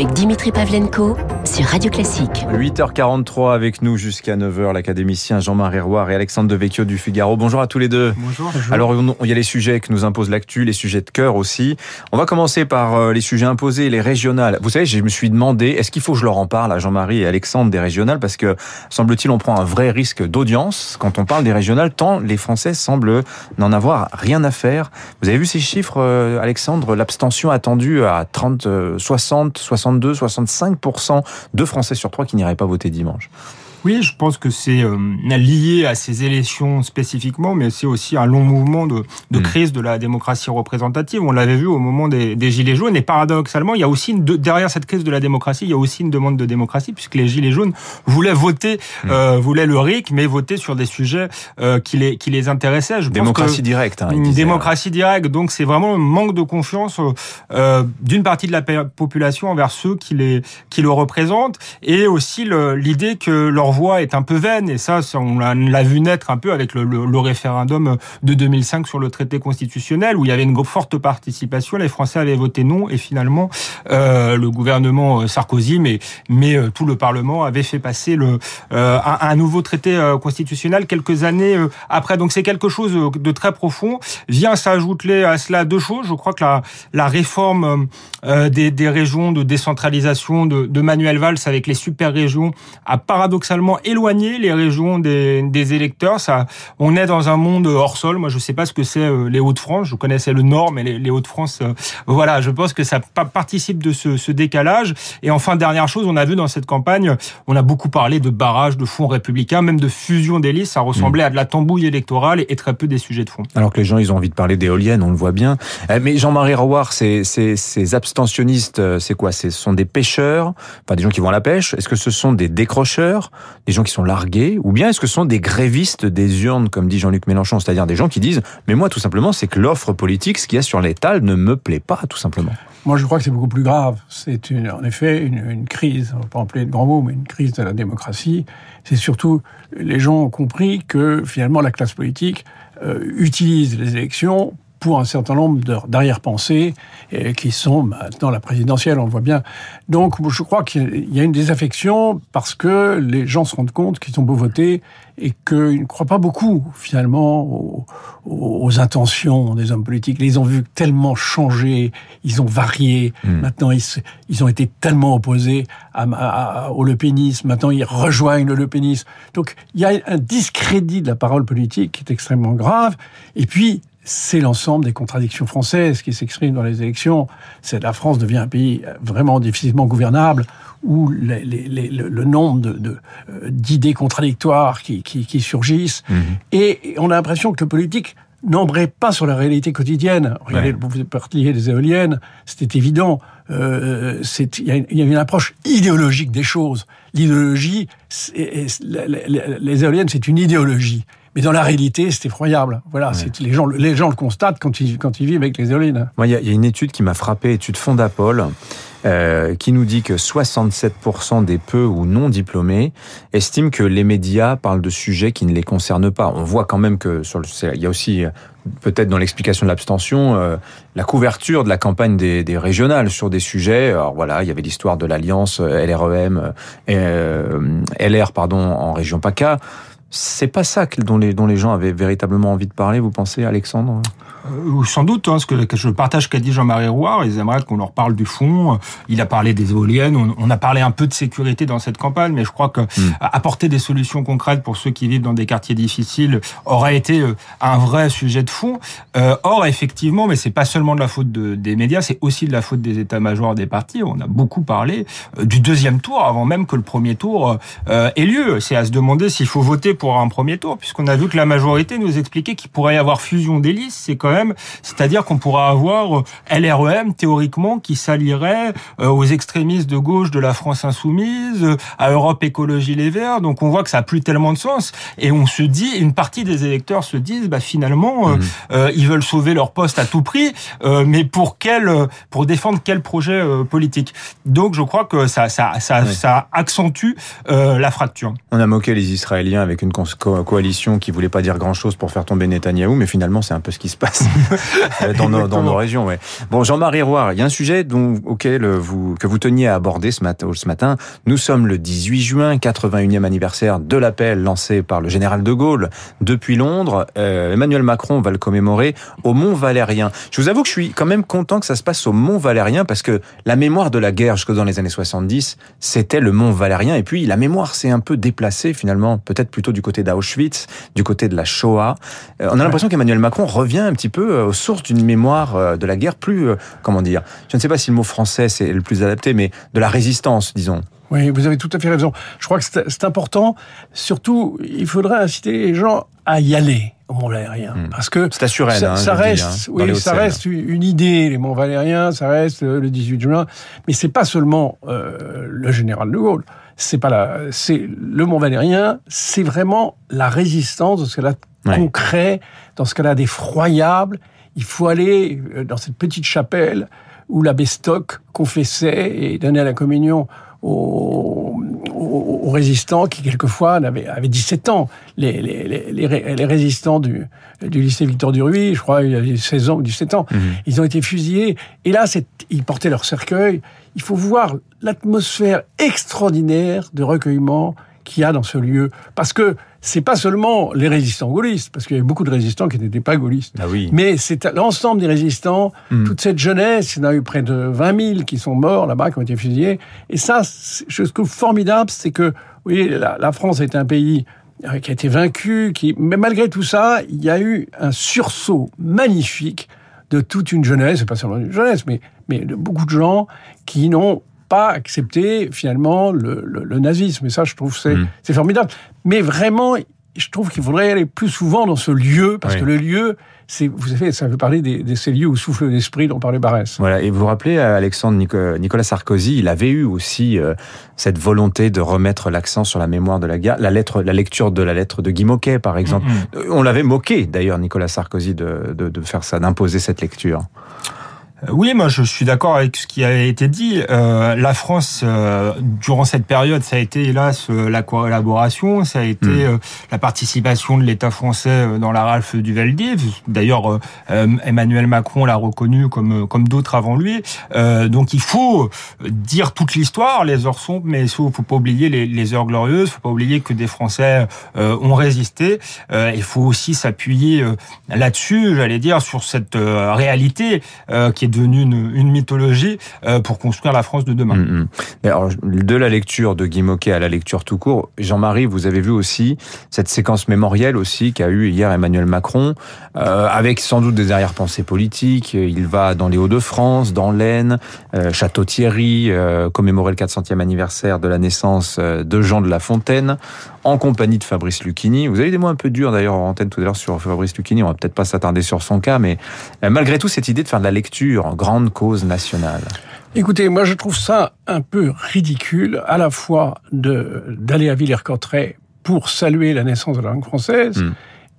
avec Dimitri Pavlenko sur Radio Classique. 8h43 avec nous jusqu'à 9h, l'académicien Jean-Marie Roire et Alexandre Devecchio du Figaro. Bonjour à tous les deux. Bonjour. Alors, il y a les sujets que nous impose l'actu, les sujets de cœur aussi. On va commencer par euh, les sujets imposés, les régionales. Vous savez, je me suis demandé, est-ce qu'il faut que je leur en parle à Jean-Marie et Alexandre des régionales? Parce que, semble-t-il, on prend un vrai risque d'audience quand on parle des régionales, tant les Français semblent n'en avoir rien à faire. Vous avez vu ces chiffres, euh, Alexandre? L'abstention attendue à 30, 60, 62, 65% de Français sur trois qui n'iraient pas voter dimanche. Oui, je pense que c'est euh, lié à ces élections spécifiquement, mais c'est aussi un long mouvement de, de mm. crise de la démocratie représentative. On l'avait vu au moment des, des, Gilets jaunes, et paradoxalement, il y a aussi une, derrière cette crise de la démocratie, il y a aussi une demande de démocratie, puisque les Gilets jaunes voulaient voter, mm. euh, voulaient le RIC, mais voter sur des sujets euh, qui, les, qui les intéressaient. Je démocratie directe. Hein, une démocratie directe, donc c'est vraiment un manque de confiance euh, d'une partie de la population envers ceux qui, les, qui le représentent, et aussi l'idée que leur voix est un peu vaine, et ça, on l'a vu naître un peu avec le, référendum de 2005 sur le traité constitutionnel, où il y avait une forte participation, les Français avaient voté non, et finalement, euh, le gouvernement euh, Sarkozy, mais, mais euh, tout le Parlement avait fait passer le, un, nouveau traité constitutionnel quelques années après. Donc c'est quelque chose de très profond. Vient s'ajouter à cela deux choses. Je crois que la, réforme des, régions de décentralisation de, de Manuel Valls avec les super régions a paradoxalement éloigner les régions des, des, électeurs. Ça, on est dans un monde hors sol. Moi, je sais pas ce que c'est euh, les Hauts-de-France. Je connaissais le Nord, mais les, les Hauts-de-France, euh, voilà, je pense que ça participe de ce, ce, décalage. Et enfin, dernière chose, on a vu dans cette campagne, on a beaucoup parlé de barrages, de fonds républicains, même de fusion des listes. Ça ressemblait mmh. à de la tambouille électorale et très peu des sujets de fond. Alors que les gens, ils ont envie de parler d'éoliennes, on le voit bien. Euh, mais Jean-Marie Rouard, ces, ces, ces abstentionnistes, c'est quoi? Ce sont des pêcheurs, enfin des gens qui vont à la pêche. Est-ce que ce sont des décrocheurs? Des gens qui sont largués, ou bien est-ce que ce sont des grévistes des urnes, comme dit Jean-Luc Mélenchon, c'est-à-dire des gens qui disent, mais moi tout simplement, c'est que l'offre politique, ce qu'il y a sur l'étal, ne me plaît pas, tout simplement. Moi, je crois que c'est beaucoup plus grave. C'est en effet une, crise, on va pas employer de grands mots, mais une crise de la démocratie. C'est surtout, les gens ont compris que finalement la classe politique euh, utilise les élections pour un certain nombre d'arrière-pensées qui sont maintenant la présidentielle, on le voit bien. Donc je crois qu'il y a une désaffection parce que les gens se rendent compte qu'ils ont beau voter et qu'ils ne croient pas beaucoup finalement aux, aux, intentions des hommes politiques. Ils ont vu tellement changer, ils ont varié. Hmm. Maintenant, ils, ils, ont été tellement opposés à, à, au lepénisme. Maintenant, ils rejoignent le lepénisme. Donc, il y a un discrédit de la parole politique qui est extrêmement grave. Et puis, c'est l'ensemble des contradictions françaises qui s'expriment dans les élections. C'est la France devient un pays vraiment difficilement gouvernable où les, les, les, le, nombre de, euh, d'idées contradictoires qui, qui, qui surgissent mhm. et on a l'impression que le politique n'embraye pas sur la réalité quotidienne. Regardez, vous parliez des éoliennes, c'était évident. Euh, il y, y, a une approche idéologique des choses. L'idéologie, les éoliennes, c'est une idéologie. Mais dans la réalité, c'est effroyable. Voilà, c'est les gens, les gens le constatent quand ils, quand ils vivent avec les éoliennes. Moi, il y, a une étude qui m'a frappé, étude Fondapol, euh, qui nous dit que 67% des peu ou non diplômés estiment que les médias parlent de sujets qui ne les concernent pas. On voit quand même que sur le, il y a aussi peut-être dans l'explication de l'abstention euh, la couverture de la campagne des, des, régionales sur des sujets. Alors voilà, il y avait l'histoire de l'alliance euh, LREM, euh, LR pardon en région PACA. C'est pas ça dont les, dont les gens avaient véritablement envie de parler, vous pensez, Alexandre? Euh, Sans doute, hein, parce que je partage ce qu'a dit Jean-Marie Rouard, ils aimeraient qu'on leur parle du fond. Il a parlé des éoliennes, on, a parlé un peu de sécurité dans cette campagne, mais je crois que hmm. apporter des solutions concrètes pour ceux qui vivent dans des quartiers difficiles aurait été euh, un vrai sujet de fond. Euh, or, effectivement, mais c'est pas seulement de la faute de, des médias, c'est aussi de la faute des états-majors des partis. On a beaucoup parlé du deuxième tour avant même que le premier tour euh, ait lieu. C'est à se demander s'il faut voter pour un premier tour, puisqu'on a vu que la majorité nous expliquait qu'il pourrait y avoir fusion des listes. C'est quand même, c'est-à-dire qu'on pourra avoir euh, LREM théoriquement qui s'allierait euh, aux extrémistes de gauche de la France insoumise, euh, à Europe Écologie Les Verts. Donc on voit que ça a plus tellement de sens. Et on se dit, une partie des électeurs se disent, bah finalement, mmh. ils veulent sauver leur poste à tout prix, mais pour quel, pour défendre quel projet politique. Donc je crois que ça, ça, ça, ça accentue la fracture. On a moqué les Israéliens avec une une coalition qui voulait pas dire grand-chose pour faire tomber Netanyahou, mais finalement, c'est un peu ce qui se passe dans, nos, dans, nos, régions. Ouais. Bon, Jean-Marie Roy, il y a un sujet dont, auquel vous, que vous teniez à aborder ce matin, ce matin. Nous sommes le 18 juin, 81e anniversaire de l'appel lancé par le général de Gaulle depuis Londres. Euh, Emmanuel Macron va le commémorer au Mont Valérien. Je vous avoue que je suis quand même content que ça se passe au Mont Valérien parce que la mémoire de la guerre jusque dans les années 70, c'était le Mont Valérien. Et puis la mémoire s'est un peu déplacée finalement, peut-être plutôt du côté d'Auschwitz, du côté de la Shoah. Euh, on a l'impression qu'Emmanuel Macron revient un petit peu euh, aux sources d'une mémoire de la guerre plus, comment dire, je ne sais pas si le mot français c'est le plus adapté, mais de la résistance, disons. Oui, vous avez tout à fait raison. Je crois que c'est important. Surtout, il faudrait inciter les gens à y aller au Mont Valérien, Hmm. parce que C'est assuré, ça, hein, ça dis, reste, hein, oui, ça reste une idée. Les Monts Valériens, ça reste euh, le 18 juin, mais c'est pas seulement euh, le général de Gaulle. C'est pas la, c'est le Mont Valérien. C'est vraiment la résistance dans ce qu'elle a de Ouais. concret, dans ce qu'elle a d'effroyable. Il faut aller euh, dans cette petite chapelle où l'abbé Stock confessait et donnait la communion aux, aux- aux résistants qui, quelquefois, avaient, avaient 17 ans. Les, les, les, les ré- les résistants du, du lycée Victor Duruy, je crois, ils avaient 16 ans ou 17 ans, ils ont été fusillés. Et là, c'est- ils portaient leur cercueil. Il faut voir l'atmosphère extraordinaire de recueillement qu'il y a dans ce lieu. Parce que c'est pas seulement les résistants gaullistes, parce qu'il y avait beaucoup de résistants qui n'étaient pas gaullistes. Ah oui. Mais c'est l'ensemble des résistants, Mm. toute cette jeunesse, il y en a eu près de 20 000 qui sont morts là-bas, qui ont été fusillés. Et ça, je trouve formidable, c'est que, vous voyez, la, la France est un pays euh, qui a été vaincu, qui, mais malgré tout ça, il y a eu un sursaut magnifique de toute une jeunesse, pas seulement une jeunesse, mais, mais de beaucoup de gens qui n'ont pas accepté finalement le, le- le nazisme. Et ça, je trouve, c'est Mm. c'est formidable. Mais vraiment, je trouve qu'il faudrait aller plus souvent dans ce lieu, parce Oui. que le lieu, c'est, vous savez, ça veut parler des, de ces lieux où souffle l'esprit dont parlait Barès. Voilà, et vous vous rappelez, euh, Alexandre Nico- Nicolas Sarkozy, il avait eu aussi euh, cette volonté de remettre l'accent sur la mémoire de la guerre, la lettre, la lecture de la lettre de Guy Moquet, par exemple. Euh, On l'avait moqué, d'ailleurs, Nicolas Sarkozy, de, de, de faire ça, d'imposer cette lecture. Euh, Oui, moi je suis d'accord avec ce qui a été dit. Euh, la France, euh, durant cette période, ça a été hélas euh, la collaboration, ça a été Mm. euh, la participation de l'État français euh, dans la ralphe du Valdiv. D'ailleurs, Emmanuel Macron l'a reconnu comme comme d'autres avant lui. Euh, donc il faut dire toute l'histoire, les heures sombres, mais il faut, faut pas oublier les, les heures glorieuses. Faut pas oublier que des Français euh, ont résisté. Euh, il faut aussi s'appuyer euh, là-dessus, j'allais dire, sur cette euh, réalité euh, qui est devenue une, mythologie euh, pour construire la France de demain. Mm, mm. Alors, de la lecture de Guy Moquet à la lecture tout court, Jean-Marie, vous avez vu aussi cette séquence mémorielle aussi qu'a eu hier Emmanuel Macron, euh, avec sans doute des arrière-pensées politiques. Il va dans les Hauts-de-France, dans l'Aisne, euh, Château-Thierry, commémorer le 400e anniversaire de la naissance de Jean de La Fontaine, en compagnie de Fabrice Lucchini. Vous avez des mots un peu durs d'ailleurs en antenne tout à l'heure sur Fabrice Lucchini, on va peut-être pas s'attarder sur son cas, mais euh, malgré tout cette idée de faire de la lecture, grande cause nationale. Écoutez, moi je trouve ça un peu ridicule, à la fois d'aller à Villers-Cotterêts pour saluer la naissance de la langue française, Mm.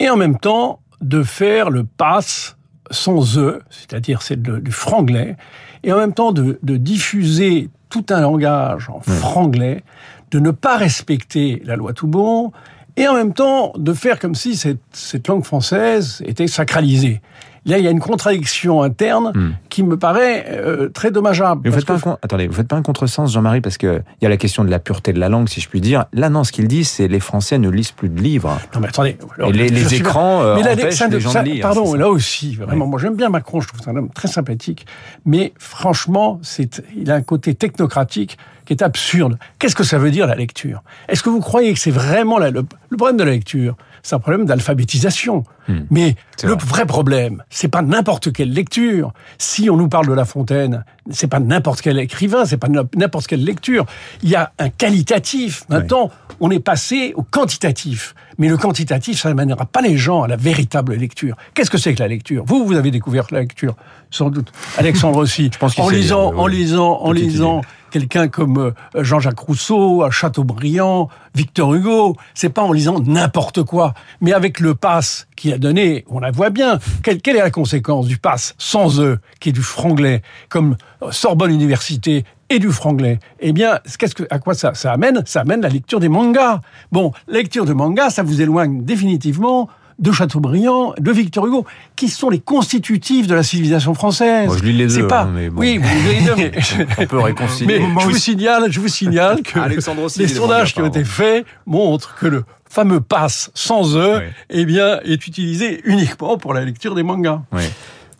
et en même temps de faire le pass sans e, c'est-à-dire c'est du franglais, et en même temps de, de diffuser tout un langage en franglais, de ne pas respecter la loi Toubon, et en même temps de faire comme si cette, cette langue française était sacralisée. Là, il y a une contradiction interne Mm. qui me paraît euh, très dommageable. Mais vous faites pas un que- con- attendez, vous faites pas un contresens, Jean-Marie, parce que il y a la question de la pureté de la langue, si je puis dire. Là, non, ce qu'il dit, c'est les Français ne lisent plus de livres. Non, mais attendez. alors, Et les, écrans euh, Mais là, empêchent ça ne- les gens ça- de lire. Pardon, là aussi, vraiment, moi j'aime bien Macron, je trouve que c'est un homme très sympathique, mais franchement, c'est, il a un côté technocratique qui est absurde. Qu'est-ce que ça veut dire la lecture? Est-ce que vous croyez que c'est vraiment la- le, le problème de la lecture? C'est un problème d'alphabétisation. Hmm. Mais le vrai. vrai problème, c'est pas n'importe quelle lecture. Si on nous parle de La Fontaine, c'est pas n'importe quel écrivain, c'est pas n'importe quelle lecture. Il y a un qualitatif. Maintenant, on est passé au quantitatif. Mais le quantitatif, ça n'amènera pas les gens à la véritable lecture. Qu'est-ce que c'est que la lecture? Vous, vous avez découvert la lecture, sans doute. Alexandre aussi. pense qu'il en lisant, oui, en oui. lisant, en lisant idée. Quelqu'un comme euh, Jean-Jacques Rousseau, à Chateaubriand, Victor Hugo. C'est pas en lisant n'importe quoi, mais avec le pass qu'il a donné, on la voit bien. Quelle, quelle est la conséquence du pass sans eux, qui est du franglais, comme euh, Sorbonne Université et du franglais? Eh bien, qu'est-ce que, à quoi ça, ça amène? Ça amène la lecture des mangas. Bon, lecture de mangas, ça vous éloigne définitivement de Chateaubriand, de Victor Hugo, qui sont les constitutifs de la civilisation française. Moi, je lis les deux. Pas... Hein, mais bon. Oui, vous lisez les deux, mais... On peut réconcilier. Mais je vous signale, je vous signale que les sondages qui ont été faits montrent que le fameux pass sans E, oui. eh bien, est utilisé uniquement pour la lecture des mangas. Oui,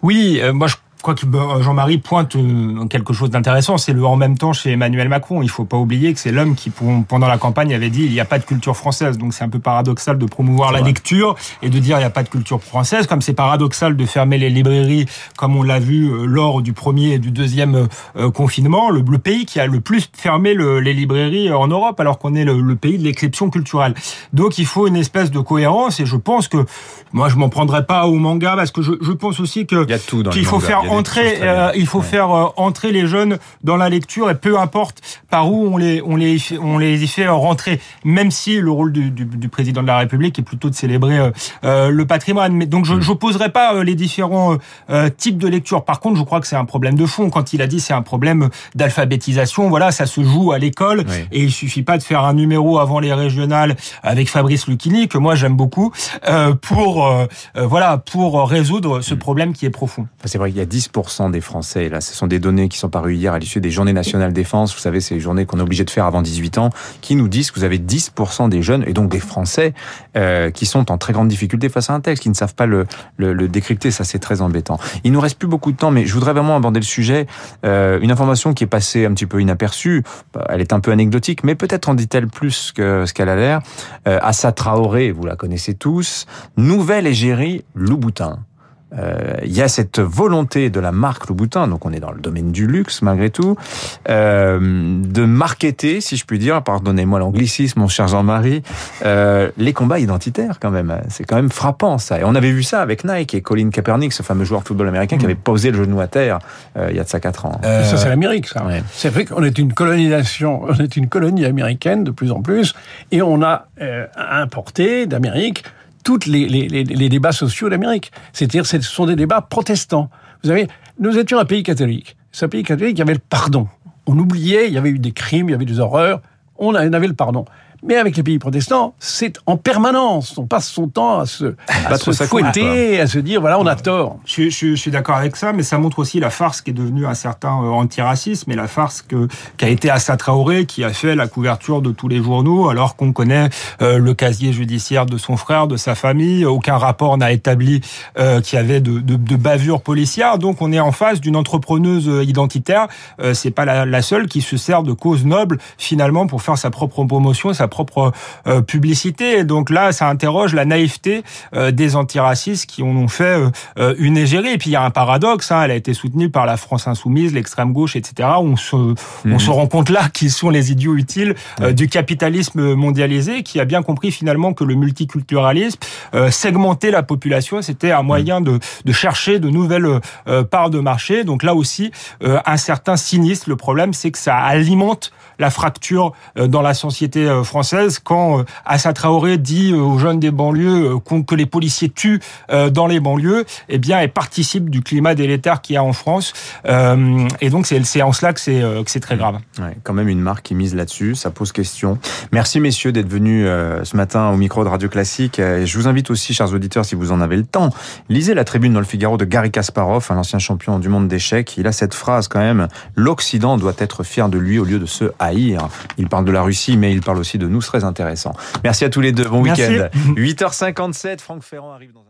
oui euh, moi je crois que Jean-Marie pointe euh, quelque chose d'intéressant, c'est le en même temps chez Emmanuel Macron. Il faut pas oublier que c'est l'homme qui, pendant la campagne, avait dit il n'y a pas de culture française. Donc c'est un peu paradoxal de promouvoir la vrai. lecture et de dire il n'y a pas de culture française, comme c'est paradoxal de fermer les librairies, comme on l'a vu euh, lors du premier et du deuxième euh, confinement. Le, le, pays qui a le plus fermé le, les librairies en Europe, alors qu'on est le, le pays de l'exception culturelle. Donc il faut une espèce de cohérence et je pense que moi je m'en prendrai pas au manga parce que je, je pense aussi que qu'il faut faire entrer, euh, il faut ouais. faire euh, entrer les jeunes dans la lecture et peu importe par où on les, on les, on les y fait rentrer, même si le rôle du, du, du président de la République est plutôt de célébrer euh, euh le patrimoine. Mais donc je n'opposerai pas les différents types de lecture. Par contre, je crois que c'est un problème de fond. Quand il a dit c'est un problème d'alphabétisation, voilà, ça se joue à l'école oui. et il suffit pas de faire un numéro avant les régionales avec Fabrice Lucchini que moi j'aime beaucoup pour voilà pour résoudre ce problème qui est profond. C'est vrai qu'il y a 10% des Français, là, ce sont des données qui sont parues hier à l'issue des journées nationales défense, vous savez, ces journées qu'on est obligé de faire avant 18 ans, qui nous disent que vous avez 10% des jeunes, et donc des Français, euh, qui sont en très grande difficulté face à un texte, qui ne savent pas le, le, le décrypter, ça c'est très embêtant. Il nous reste plus beaucoup de temps, mais je voudrais vraiment aborder le sujet, euh, une information qui est passée un petit peu inaperçue, elle est un peu anecdotique, mais peut-être en dit-elle plus que ce qu'elle a l'air. Euh, Assa Traoré, vous la connaissez tous, nouvelle égérie Louboutin il euh, y a cette volonté de la marque Louboutin, donc on est dans le domaine du luxe malgré tout, euh, de marketer, si je puis dire, pardonnez-moi l'anglicisme, mon cher Jean-Marie, euh, les combats identitaires quand même. C'est quand même frappant ça. Et on avait vu ça avec Nike et Colin Kaepernick, ce fameux joueur de football américain mmh. qui avait posé le genou à terre il y a de ça 4 ans. ça c'est l'Amérique, ça. Ouais. C'est vrai qu'on est une colonisation, on est une colonie américaine de plus en plus, et on a importé d'Amérique tous les, les, les, débats sociaux d'Amérique. C'est-à-dire, ce sont des débats protestants. Vous savez, nous étions un pays catholique. C'est un pays catholique, il y avait le pardon. On oubliait, il y avait eu des crimes, il y avait des horreurs. On avait le pardon. Mais avec les pays protestants, c'est en permanence. On passe son temps à se, à se fouetter, à se dire voilà, on a tort. Je, je, je suis d'accord avec ça, mais ça montre aussi la farce qui est devenue un certain euh, antiracisme et la farce que qu'a été Assa Traoré, qui a fait la couverture de tous les journaux, alors qu'on connaît euh, le casier judiciaire de son frère, de sa famille. Aucun rapport n'a établi euh, qu'il y avait de, de, de bavures policières. Donc, on est en face d'une entrepreneuse identitaire. Euh, c'est pas la, la, seule qui se sert de cause noble finalement pour faire sa propre promotion, sa propre euh, publicité. Et donc là, ça interroge la naïveté euh, des antiracistes qui en ont fait euh, une égérie. Et puis il y a un paradoxe, hein, elle a été soutenue par la France insoumise, l'extrême gauche, etc. On se, mmh. on se rend compte là qu'ils sont les idiots utiles mmh. du capitalisme mondialisé, qui a bien compris finalement que le multiculturalisme, segmenter la population, c'était un moyen mmh. de, de, chercher de nouvelles parts de marché. Donc là aussi, un certain cynisme. Le problème, c'est que ça alimente la fracture dans la société française quand Assa Traoré dit aux jeunes des banlieues que les policiers tuent dans les banlieues, eh bien, elle participe du climat délétère qu'il y a en France. Et donc, c'est en cela que c'est très grave. Ouais, quand même une marque qui mise là-dessus, ça pose question. Merci messieurs d'être venus ce matin au micro de Radio Classique. Je vous invite aussi, chers auditeurs, si vous en avez le temps, lisez la tribune dans le Figaro de Gary Kasparov, un ancien champion du monde d'échecs. Il a cette phrase quand même, l'Occident doit être fier de lui au lieu de se haïr. Il parle de la Russie, mais il parle aussi de nous, très intéressant. Merci à tous les deux, bon week-end. 8h57, Franck Ferrand arrive dans un...